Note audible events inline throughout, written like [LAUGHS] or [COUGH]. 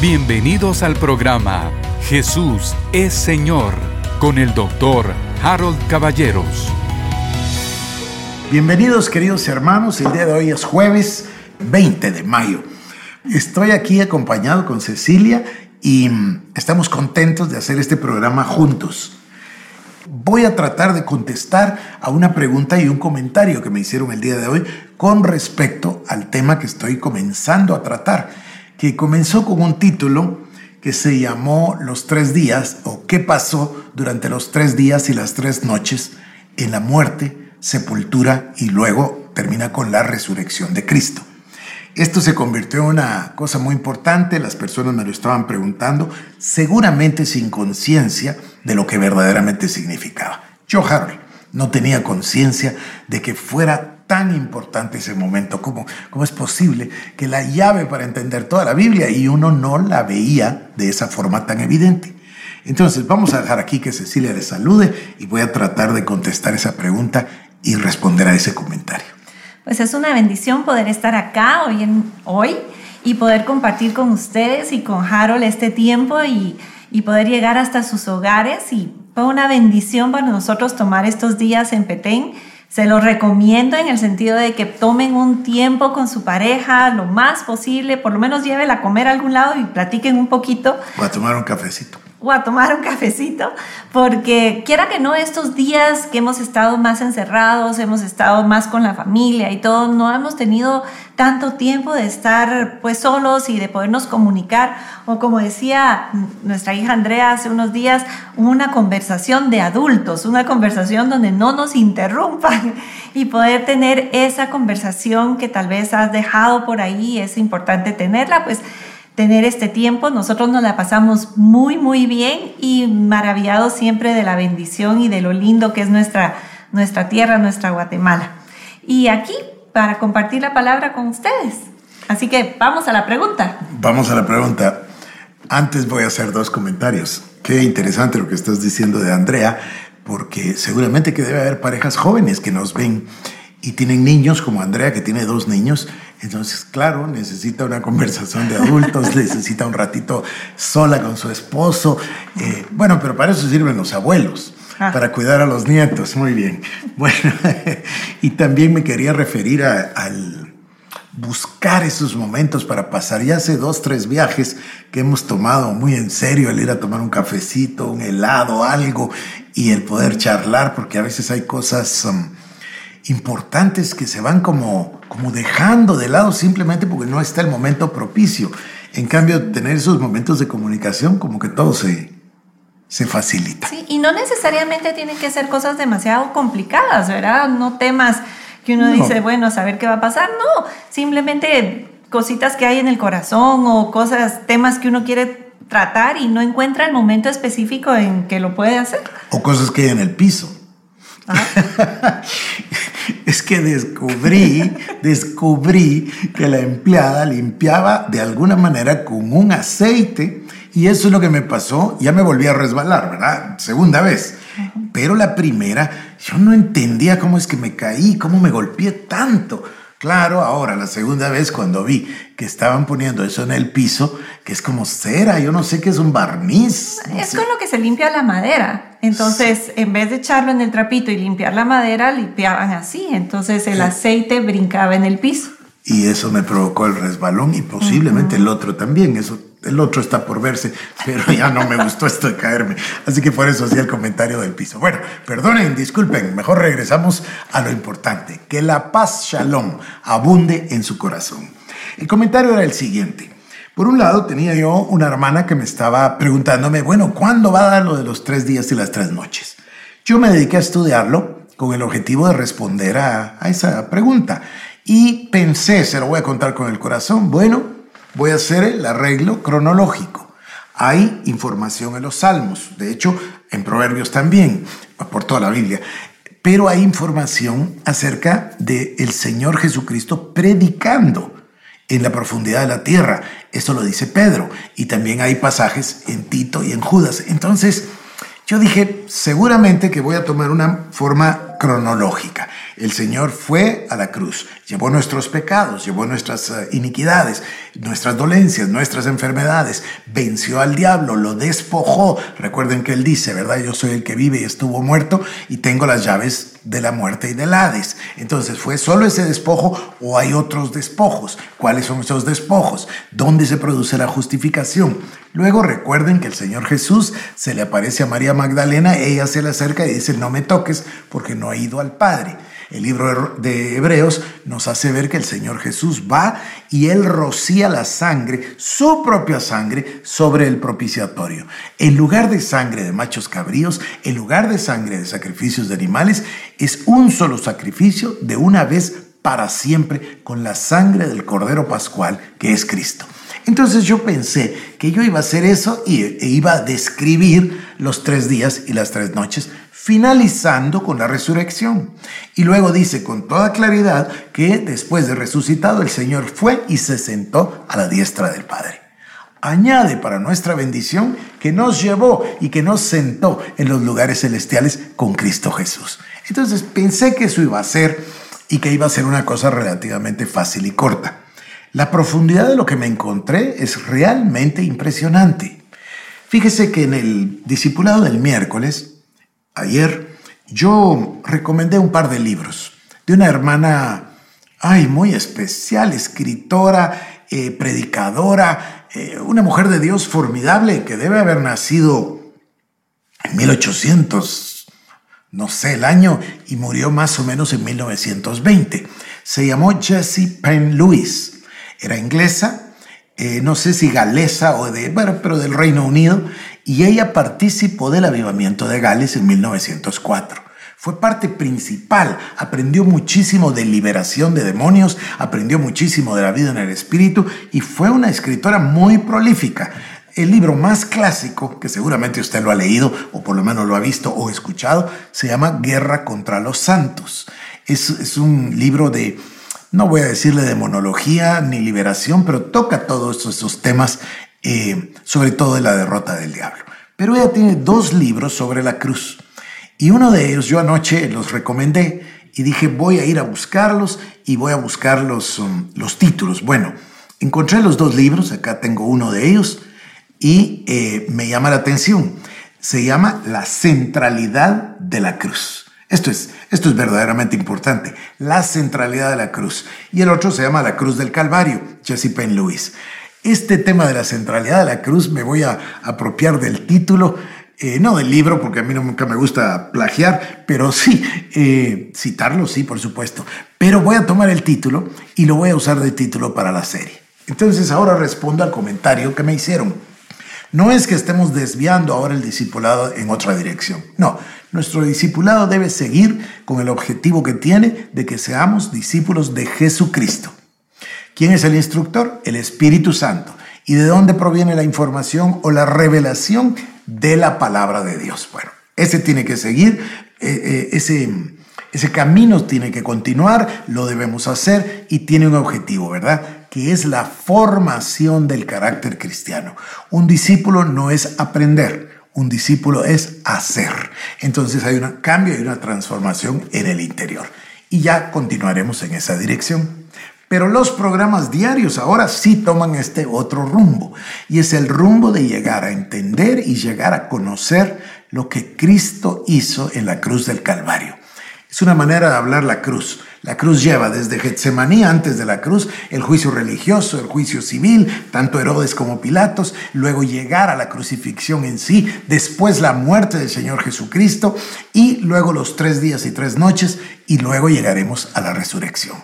Bienvenidos al programa Jesús es Señor con el doctor Harold Caballeros. Bienvenidos queridos hermanos, el día de hoy es jueves 20 de mayo. Estoy aquí acompañado con Cecilia y estamos contentos de hacer este programa juntos. Voy a tratar de contestar a una pregunta y un comentario que me hicieron el día de hoy con respecto al tema que estoy comenzando a tratar, que comenzó con un título que se llamó Los tres días o qué pasó durante los tres días y las tres noches en la muerte, sepultura y luego termina con la resurrección de Cristo. Esto se convirtió en una cosa muy importante, las personas me lo estaban preguntando, seguramente sin conciencia de lo que verdaderamente significaba. Yo, Harry, no tenía conciencia de que fuera tan importante ese momento, ¿Cómo, cómo es posible que la llave para entender toda la Biblia y uno no la veía de esa forma tan evidente. Entonces, vamos a dejar aquí que Cecilia le salude y voy a tratar de contestar esa pregunta y responder a ese comentario. Pues es una bendición poder estar acá hoy, en, hoy y poder compartir con ustedes y con Harold este tiempo y, y poder llegar hasta sus hogares. Y fue una bendición para nosotros tomar estos días en Petén. Se los recomiendo en el sentido de que tomen un tiempo con su pareja lo más posible, por lo menos llévela a comer a algún lado y platiquen un poquito. O a tomar un cafecito o a tomar un cafecito, porque quiera que no, estos días que hemos estado más encerrados, hemos estado más con la familia y todo, no hemos tenido tanto tiempo de estar pues solos y de podernos comunicar, o como decía nuestra hija Andrea hace unos días, una conversación de adultos, una conversación donde no nos interrumpan [LAUGHS] y poder tener esa conversación que tal vez has dejado por ahí, es importante tenerla, pues tener este tiempo. Nosotros nos la pasamos muy, muy bien y maravillados siempre de la bendición y de lo lindo que es nuestra, nuestra tierra, nuestra Guatemala. Y aquí para compartir la palabra con ustedes. Así que vamos a la pregunta. Vamos a la pregunta. Antes voy a hacer dos comentarios. Qué interesante lo que estás diciendo de Andrea, porque seguramente que debe haber parejas jóvenes que nos ven y tienen niños como Andrea, que tiene dos niños. Entonces, claro, necesita una conversación de adultos, [LAUGHS] necesita un ratito sola con su esposo. Eh, bueno, pero para eso sirven los abuelos, ah. para cuidar a los nietos. Muy bien. Bueno, [LAUGHS] y también me quería referir al buscar esos momentos para pasar. Ya hace dos, tres viajes que hemos tomado muy en serio el ir a tomar un cafecito, un helado, algo, y el poder charlar, porque a veces hay cosas... Um, importantes que se van como, como dejando de lado simplemente porque no está el momento propicio. En cambio, tener esos momentos de comunicación, como que todo se, se facilita. Sí, y no necesariamente tienen que ser cosas demasiado complicadas, ¿verdad? No temas que uno dice, bueno, a saber qué va a pasar. No, simplemente cositas que hay en el corazón o cosas, temas que uno quiere tratar y no encuentra el momento específico en que lo puede hacer. O cosas que hay en el piso. [LAUGHS] [LAUGHS] es que descubrí, descubrí que la empleada limpiaba de alguna manera con un aceite y eso es lo que me pasó. Ya me volví a resbalar, ¿verdad? Segunda vez. Pero la primera, yo no entendía cómo es que me caí, cómo me golpeé tanto. Claro, ahora la segunda vez cuando vi que estaban poniendo eso en el piso, que es como cera, yo no sé qué es un barniz. es con lo que se limpia la madera. Entonces, en vez de echarlo en el trapito y limpiar la madera, limpiaban así. Entonces el aceite brincaba en el piso. Y eso me provocó el resbalón y posiblemente el otro también. Eso el otro está por verse, [LAUGHS] pero ya no me gustó esto de caerme. Así que por eso hacía el comentario del piso. Bueno, perdonen, disculpen, mejor regresamos a lo importante, que la paz shalom abunde en su corazón. El comentario era el siguiente. Por un lado, tenía yo una hermana que me estaba preguntándome, bueno, ¿cuándo va a dar lo de los tres días y las tres noches? Yo me dediqué a estudiarlo con el objetivo de responder a, a esa pregunta. Y pensé, se lo voy a contar con el corazón, bueno, voy a hacer el arreglo cronológico. Hay información en los salmos, de hecho en proverbios también, por toda la Biblia, pero hay información acerca del el Señor Jesucristo predicando en la profundidad de la tierra. Eso lo dice Pedro. Y también hay pasajes en Tito y en Judas. Entonces, yo dije, seguramente que voy a tomar una forma cronológica. El Señor fue a la cruz, llevó nuestros pecados, llevó nuestras eh, iniquidades, nuestras dolencias, nuestras enfermedades, venció al diablo, lo despojó. Recuerden que Él dice, ¿verdad? Yo soy el que vive y estuvo muerto y tengo las llaves de la muerte y del Hades. Entonces, ¿fue solo ese despojo o hay otros despojos? ¿Cuáles son esos despojos? ¿Dónde se produce la justificación? Luego recuerden que el Señor Jesús se le aparece a María Magdalena, ella se le acerca y dice, no me toques porque no ha ido al Padre. El libro de Hebreos nos hace ver que el Señor Jesús va y él rocía la sangre, su propia sangre, sobre el propiciatorio. En lugar de sangre de machos cabríos, en lugar de sangre de sacrificios de animales, es un solo sacrificio de una vez para siempre con la sangre del Cordero Pascual que es Cristo. Entonces yo pensé que yo iba a hacer eso y e iba a describir los tres días y las tres noches finalizando con la resurrección. Y luego dice con toda claridad que después de resucitado el Señor fue y se sentó a la diestra del Padre. Añade para nuestra bendición que nos llevó y que nos sentó en los lugares celestiales con Cristo Jesús. Entonces pensé que eso iba a ser y que iba a ser una cosa relativamente fácil y corta. La profundidad de lo que me encontré es realmente impresionante. Fíjese que en el discipulado del miércoles ayer, yo recomendé un par de libros de una hermana, ay, muy especial, escritora, eh, predicadora, eh, una mujer de Dios formidable que debe haber nacido en 1800, no sé el año, y murió más o menos en 1920. Se llamó Jessie Penn Lewis. Era inglesa, eh, no sé si galesa o de, bueno, pero del Reino Unido, y ella participó del avivamiento de Gales en 1904. Fue parte principal, aprendió muchísimo de liberación de demonios, aprendió muchísimo de la vida en el espíritu y fue una escritora muy prolífica. El libro más clásico, que seguramente usted lo ha leído o por lo menos lo ha visto o escuchado, se llama Guerra contra los Santos. Es, es un libro de, no voy a decirle de monología ni liberación, pero toca todos esos temas eh, sobre todo de la derrota del diablo. Pero ella tiene dos libros sobre la cruz. Y uno de ellos yo anoche los recomendé y dije voy a ir a buscarlos y voy a buscar los, um, los títulos. Bueno, encontré los dos libros, acá tengo uno de ellos y eh, me llama la atención. Se llama La centralidad de la cruz. Esto es, esto es verdaderamente importante, la centralidad de la cruz. Y el otro se llama La Cruz del Calvario, Jesse Penn Lewis. Este tema de la centralidad de la cruz me voy a apropiar del título, eh, no del libro, porque a mí nunca me gusta plagiar, pero sí, eh, citarlo, sí, por supuesto. Pero voy a tomar el título y lo voy a usar de título para la serie. Entonces ahora respondo al comentario que me hicieron. No es que estemos desviando ahora el discipulado en otra dirección. No, nuestro discipulado debe seguir con el objetivo que tiene de que seamos discípulos de Jesucristo. ¿Quién es el instructor? El Espíritu Santo. ¿Y de dónde proviene la información o la revelación de la palabra de Dios? Bueno, ese tiene que seguir, eh, eh, ese, ese camino tiene que continuar, lo debemos hacer y tiene un objetivo, ¿verdad? Que es la formación del carácter cristiano. Un discípulo no es aprender, un discípulo es hacer. Entonces hay un cambio y una transformación en el interior. Y ya continuaremos en esa dirección. Pero los programas diarios ahora sí toman este otro rumbo y es el rumbo de llegar a entender y llegar a conocer lo que Cristo hizo en la cruz del Calvario. Es una manera de hablar la cruz. La cruz lleva desde Getsemaní, antes de la cruz, el juicio religioso, el juicio civil, tanto Herodes como Pilatos, luego llegar a la crucifixión en sí, después la muerte del Señor Jesucristo y luego los tres días y tres noches y luego llegaremos a la resurrección.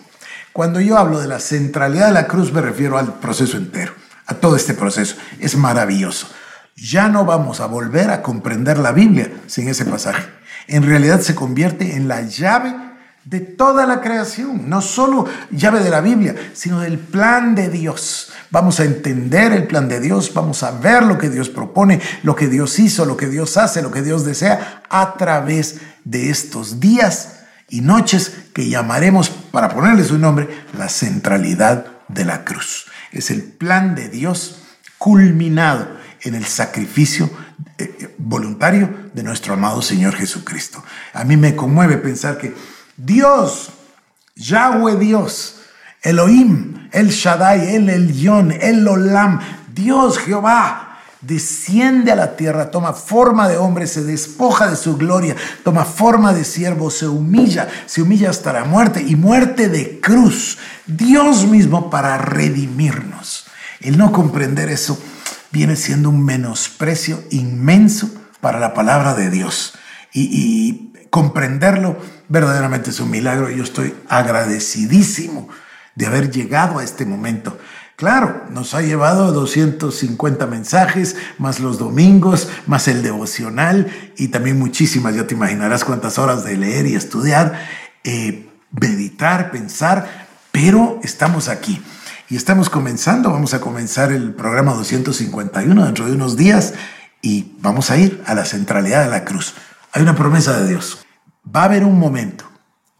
Cuando yo hablo de la centralidad de la cruz me refiero al proceso entero, a todo este proceso. Es maravilloso. Ya no vamos a volver a comprender la Biblia sin ese pasaje. En realidad se convierte en la llave de toda la creación, no solo llave de la Biblia, sino del plan de Dios. Vamos a entender el plan de Dios, vamos a ver lo que Dios propone, lo que Dios hizo, lo que Dios hace, lo que Dios desea a través de estos días y noches que llamaremos, para ponerles un nombre, la centralidad de la cruz. Es el plan de Dios culminado en el sacrificio eh, voluntario de nuestro amado Señor Jesucristo. A mí me conmueve pensar que Dios, Yahweh Dios, Elohim, El Shaddai, El Elyon, El Olam, Dios Jehová, desciende a la tierra, toma forma de hombre, se despoja de su gloria, toma forma de siervo, se humilla, se humilla hasta la muerte y muerte de cruz. Dios mismo para redimirnos. El no comprender eso viene siendo un menosprecio inmenso para la palabra de Dios. Y, comprenderlo verdaderamente es un milagro. Yo estoy agradecidísimo de haber llegado a este momento. Claro, nos ha llevado 250 mensajes, más los domingos, más el devocional y también muchísimas, ya te imaginarás cuántas horas de leer y estudiar, eh, meditar, pensar, pero estamos aquí. Y estamos comenzando, vamos a comenzar el programa 251 dentro de unos días y vamos a ir a la centralidad de la cruz. Hay una promesa de Dios. Va a haber un momento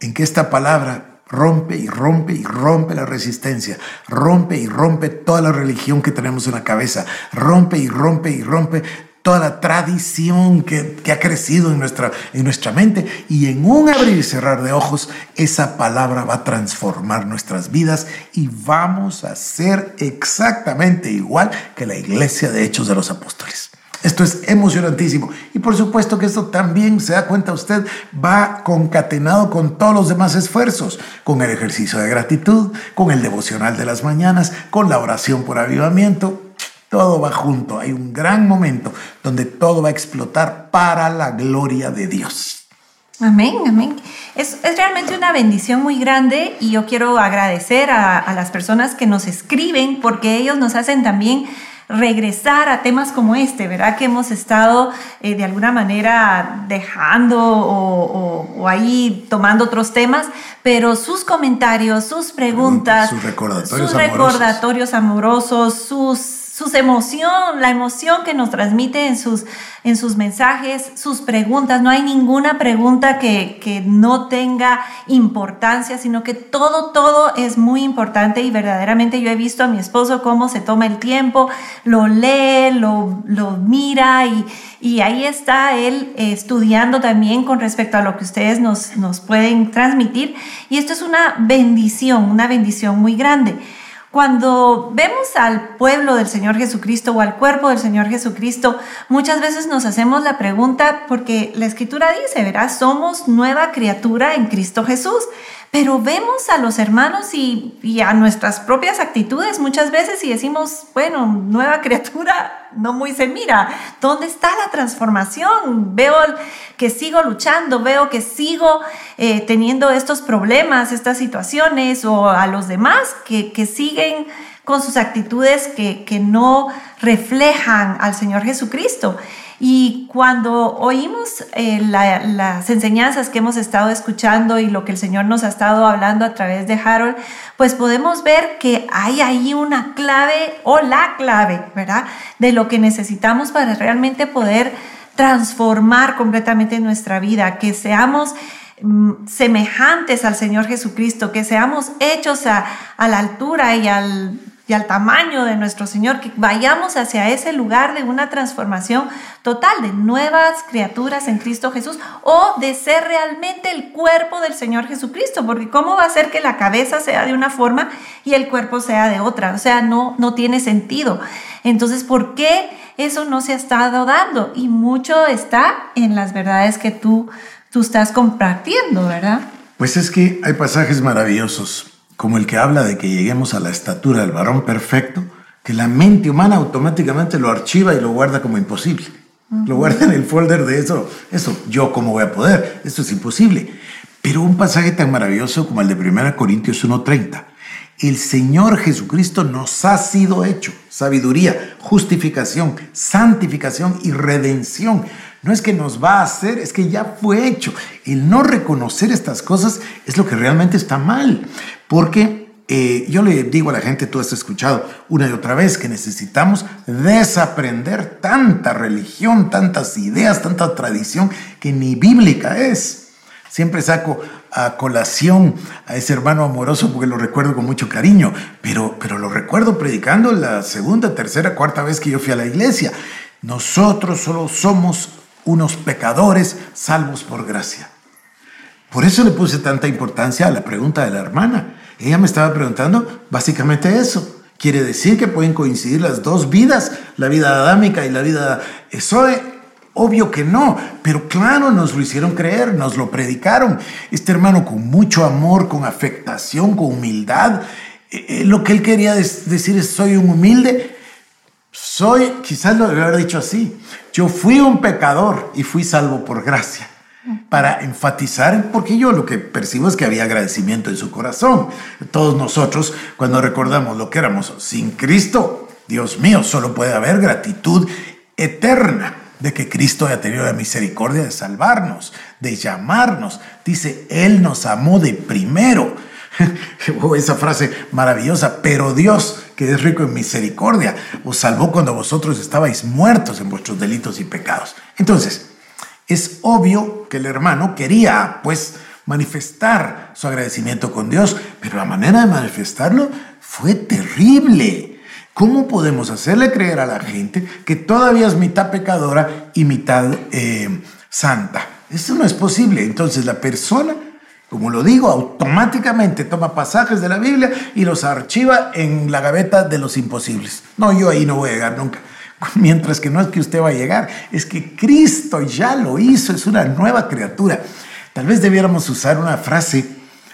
en que esta palabra rompe y rompe y rompe la resistencia, rompe y rompe toda la religión que tenemos en la cabeza, rompe y rompe y rompe toda la tradición que, ha crecido en nuestra, en nuestra mente y en un abrir y cerrar de ojos, esa palabra va a transformar nuestras vidas y vamos a ser exactamente igual que la iglesia de Hechos de los Apóstoles. Esto es emocionantísimo. Y por supuesto que esto también, se da cuenta usted, va concatenado con todos los demás esfuerzos, con el ejercicio de gratitud, con el devocional de las mañanas, con la oración por avivamiento, todo va junto. Hay un gran momento donde todo va a explotar para la gloria de Dios. Amén, amén. Es, realmente una bendición muy grande y yo quiero agradecer a, las personas que nos escriben porque ellos nos hacen también regresar a temas como este, ¿verdad? Que hemos estado eh, de alguna manera dejando o, ahí tomando otros temas, pero sus comentarios, sus preguntas, sus recordatorios, sus recordatorios amorosos, sus sus emoción, la emoción que nos transmite en sus, en sus mensajes, sus preguntas. No hay ninguna pregunta que, que, no tenga importancia, sino que todo, todo es muy importante y verdaderamente yo he visto a mi esposo cómo se toma el tiempo, lo lee, lo, lo mira y, y, ahí está él estudiando también con respecto a lo que ustedes nos, nos pueden transmitir. Y esto es una bendición, una bendición muy grande. Cuando vemos al pueblo del Señor Jesucristo o al cuerpo del Señor Jesucristo, muchas veces nos hacemos la pregunta, porque la escritura dice, verás, somos nueva criatura en Cristo Jesús. Pero vemos a los hermanos y, a nuestras propias actitudes muchas veces y decimos, bueno, nueva [LAUGHS] criatura no muy se mira. ¿Dónde está la transformación? Veo que sigo luchando, veo que sigo eh, teniendo estos problemas, estas situaciones o a los demás que, que siguen con sus actitudes que, que no reflejan al Señor Jesucristo. Y cuando oímos eh, las enseñanzas que hemos estado escuchando y lo que el Señor nos ha estado hablando a través de Harold, pues podemos ver que hay ahí una clave o la clave, ¿verdad? De lo que necesitamos para realmente poder transformar completamente nuestra vida, que seamos mm, semejantes al Señor Jesucristo, que seamos hechos a, a la altura y al y al tamaño de nuestro Señor, que vayamos hacia ese lugar de una transformación total, de nuevas criaturas en Cristo Jesús o de ser realmente el cuerpo del Señor Jesucristo, porque ¿cómo va a ser que la cabeza sea de una forma y el cuerpo sea de otra? O sea, no, no tiene sentido. Entonces, ¿por qué eso no se ha estado dando? Y mucho está en las verdades que tú, tú estás compartiendo, ¿verdad? Pues es que hay pasajes maravillosos como el que habla de que lleguemos a la estatura del varón perfecto, que la mente humana automáticamente lo archiva y lo guarda como imposible. Lo guarda en el folder de eso. Eso, yo cómo voy a poder. Esto es imposible. Pero un pasaje tan maravilloso como el de 1 Corintios 1.30. El Señor Jesucristo nos ha sido hecho sabiduría, justificación, santificación y redención no es que nos va a hacer, es que ya fue hecho. El no reconocer estas cosas es lo que realmente está mal. Porque eh, yo le digo a la gente, tú has escuchado una y otra vez, que necesitamos desaprender tanta religión, tantas ideas, tanta tradición que ni bíblica es. Siempre saco a colación a ese hermano amoroso porque lo recuerdo con mucho cariño, pero, pero lo recuerdo predicando la segunda, tercera, cuarta vez que yo fui a la iglesia. Nosotros solo somos unos pecadores salvos por gracia. Por eso le puse tanta importancia a la pregunta de la hermana. Ella me estaba preguntando básicamente eso. Quiere decir que pueden coincidir las dos vidas, la vida adámica y la vida Zoe. Obvio que no, pero claro, nos lo hicieron creer, nos lo predicaron. Este hermano con mucho amor, con afectación, con humildad. Eh, eh, lo que él quería decir es, soy un humilde. Soy, quizás lo debe haber dicho así, yo fui un pecador y fui salvo por gracia para enfatizar, porque yo lo que percibo es que había agradecimiento en su corazón. Todos nosotros, cuando recordamos lo que éramos sin Cristo, Dios mío, solo puede haber gratitud eterna de que Cristo haya tenido la misericordia de salvarnos, de llamarnos. Dice, Él nos amó de primero. [LAUGHS] oh, esa frase maravillosa, pero Dios, que es rico en misericordia, os salvó cuando vosotros estabais muertos en vuestros delitos y pecados. Entonces, es obvio que el hermano quería, pues, manifestar su agradecimiento con Dios, pero la manera de manifestarlo fue terrible. ¿Cómo podemos hacerle creer a la gente que todavía es mitad pecadora y mitad eh, santa? Eso no es posible. Entonces la persona, como lo digo, automáticamente toma pasajes de la Biblia y los archiva en la gaveta de los imposibles. No, yo ahí no voy a llegar nunca. [LAUGHS] Mientras que no es que usted va a llegar, es que Cristo ya lo hizo, es una nueva criatura. Tal vez debiéramos usar una frase,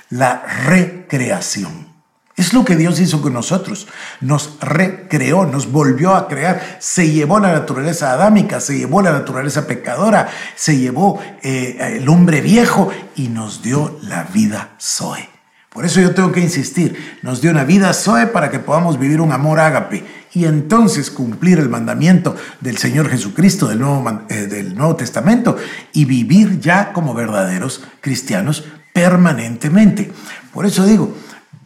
la recreación. Es lo que Dios hizo con nosotros. Nos recreó, nos volvió a crear. Se llevó la naturaleza adámica, se llevó la naturaleza pecadora, se llevó eh, el hombre viejo y nos dio la vida Zoe. Por eso yo tengo que insistir, nos dio una vida Zoe para que podamos vivir un amor ágape y entonces cumplir el mandamiento del Señor Jesucristo del Nuevo, eh, del Nuevo Testamento y vivir ya como verdaderos cristianos permanentemente. Por eso digo,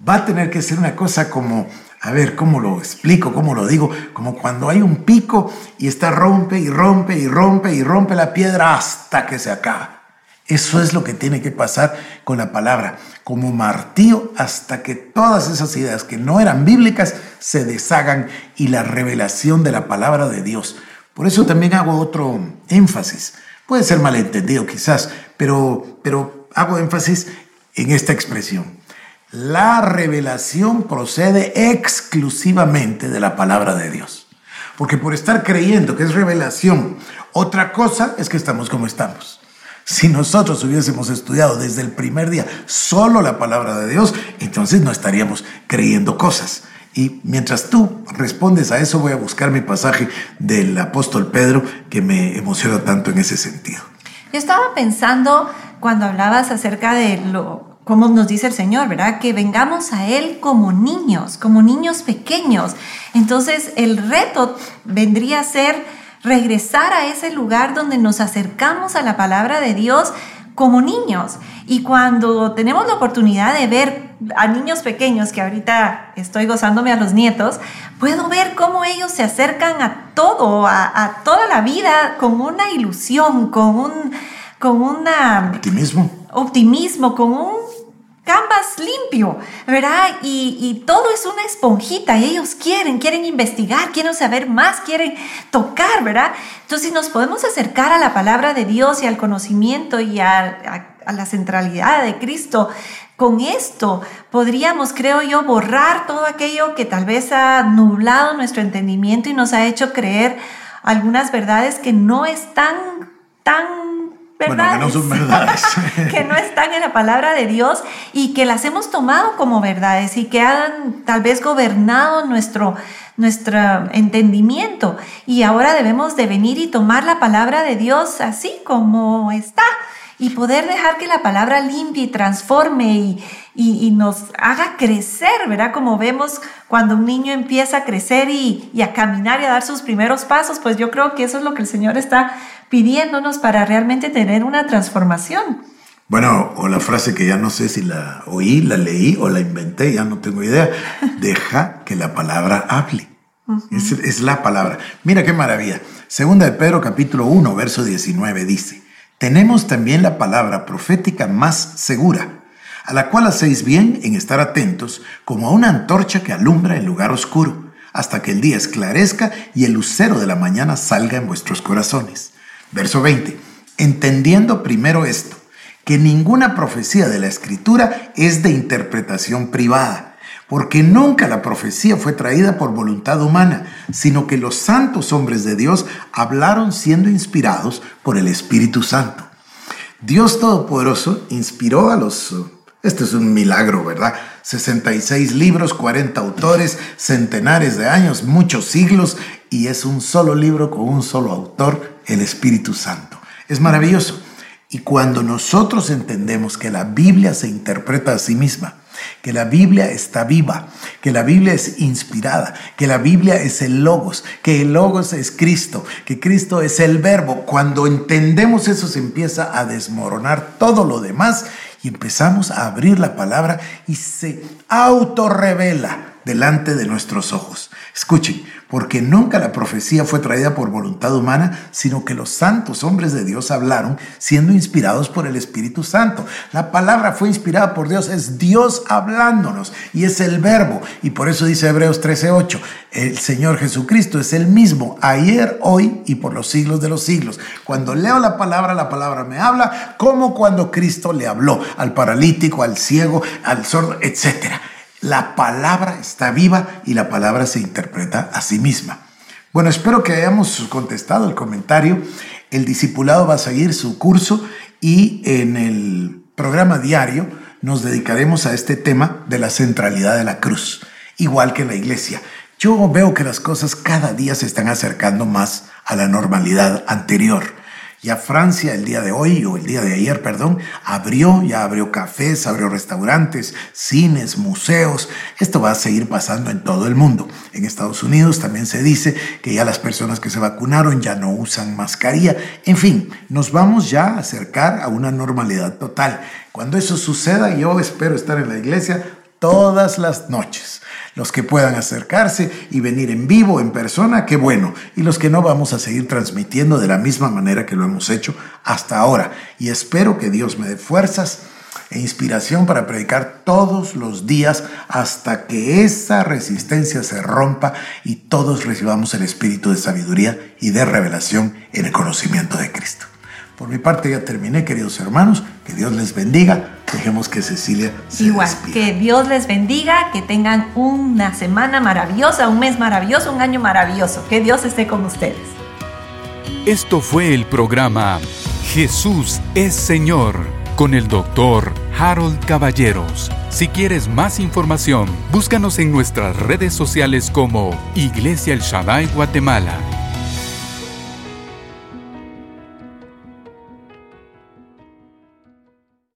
va a tener que ser una cosa como, a ver, ¿cómo lo explico? ¿Cómo lo digo? Como cuando hay un pico y está rompe y rompe y rompe y rompe la piedra hasta que se acaba. Eso es lo que tiene que pasar con la palabra, como martillo hasta que todas esas ideas que no eran bíblicas se deshagan y la revelación de la palabra de Dios. Por eso también hago otro énfasis. Puede ser malentendido quizás, pero, pero hago énfasis en esta expresión. La revelación procede exclusivamente de la palabra de Dios. Porque por estar creyendo que es revelación, otra cosa es que estamos como estamos. Si nosotros hubiésemos estudiado desde el primer día solo la palabra de Dios, entonces no estaríamos creyendo cosas. Y mientras tú respondes a eso, voy a buscar mi pasaje del apóstol Pedro que me emociona tanto en ese sentido. Yo estaba pensando cuando hablabas acerca de lo como nos dice el Señor, ¿verdad? Que vengamos a Él como niños, como niños pequeños. Entonces el reto vendría a ser regresar a ese lugar donde nos acercamos a la palabra de Dios como niños. Y cuando tenemos la oportunidad de ver a niños pequeños, que ahorita estoy gozándome a los nietos, puedo ver cómo ellos se acercan a todo, a, toda la vida con una ilusión, con un con una optimismo, optimismo, con un canvas limpio, ¿verdad? Y, todo es una esponjita y ellos quieren, quieren investigar, quieren saber más, quieren tocar, ¿verdad? Entonces, si nos podemos acercar a la palabra de Dios y al conocimiento y a, a la centralidad de Cristo, con esto podríamos, creo yo, borrar todo aquello que tal vez ha nublado nuestro entendimiento y nos ha hecho creer algunas verdades que no están tan verdades. que no son [LAUGHS] verdades. [LAUGHS] que no están en la palabra de Dios y que las hemos tomado como verdades y que han tal vez gobernado nuestro, nuestro entendimiento. Y ahora debemos de venir y tomar la palabra de Dios así como está y poder dejar que la palabra limpie y transforme y, y, nos haga crecer, ¿verdad? Como vemos cuando un niño empieza a crecer y, y, a caminar y a dar sus primeros pasos, pues yo creo que eso es lo que el Señor está pidiéndonos para realmente tener una transformación. Bueno, o la frase que ya no sé si la oí, la leí o la inventé, ya no tengo idea. [LAUGHS] Deja que la palabra hable. es, es, la palabra. Mira qué maravilla. Segunda de Pedro capítulo 1, verso 19 dice, tenemos también la palabra profética más segura, a la cual hacéis bien en estar atentos como a una antorcha que alumbra en lugar oscuro, hasta que el día esclarezca y el lucero de la mañana salga en vuestros corazones. Verso 20. Entendiendo primero esto, que ninguna profecía de la Escritura es de interpretación privada, porque nunca la profecía fue traída por voluntad humana, sino que los santos hombres de Dios hablaron siendo inspirados por el Espíritu Santo. Dios Todopoderoso inspiró a los... Este es un milagro, ¿verdad? 66 libros, 40 autores, centenares de años, muchos siglos, y es un solo libro con un solo autor, el Espíritu Santo. Es maravilloso. Y cuando nosotros entendemos que la Biblia se interpreta a sí misma, que la Biblia está viva, que la Biblia es inspirada, que la Biblia es el logos, que el logos es Cristo, que Cristo es el verbo. Cuando entendemos eso se empieza a desmoronar todo lo demás y empezamos a abrir la palabra y se autorrevela delante de nuestros ojos. Escuchen, porque nunca la profecía fue traída por voluntad humana, sino que los santos hombres de Dios hablaron siendo inspirados por el Espíritu Santo. La palabra fue inspirada por Dios, es Dios hablándonos y es el verbo. Y por eso dice Hebreos 13:8, el Señor Jesucristo es el mismo ayer, hoy y por los siglos de los siglos. Cuando leo la palabra, la palabra me habla como cuando Cristo le habló al paralítico, al ciego, al sordo, etcétera. La palabra está viva y la palabra se interpreta a sí misma. Bueno, espero que hayamos contestado el comentario. El discipulado va a seguir su curso y en el programa diario nos dedicaremos a este tema de la centralidad de la cruz, igual que la iglesia. Yo veo que las cosas cada día se están acercando más a la normalidad anterior. Ya Francia el día de hoy, o el día de ayer, perdón, abrió, ya abrió cafés, abrió restaurantes, cines, museos. Esto va a seguir pasando en todo el mundo. En Estados Unidos también se dice que ya las personas que se vacunaron ya no usan mascarilla. En fin, nos vamos ya a acercar a una normalidad total. Cuando eso suceda, yo espero estar en la iglesia todas las noches. Los que puedan acercarse y venir en vivo, en persona, qué bueno. Y los que no, vamos a seguir transmitiendo de la misma manera que lo hemos hecho hasta ahora. Y espero que Dios me dé fuerzas e inspiración para predicar todos los días hasta que esa resistencia se rompa y todos recibamos el espíritu de sabiduría y de revelación en el conocimiento de Cristo. Por mi parte ya terminé, queridos hermanos. Que Dios les bendiga. Dejemos que Cecilia se Igual, despida. que Dios les bendiga, que tengan una semana maravillosa, un mes maravilloso, un año maravilloso. Que Dios esté con ustedes. Esto fue el programa Jesús es Señor con el doctor Harold Caballeros. Si quieres más información, búscanos en nuestras redes sociales como Iglesia El Shaddai Guatemala.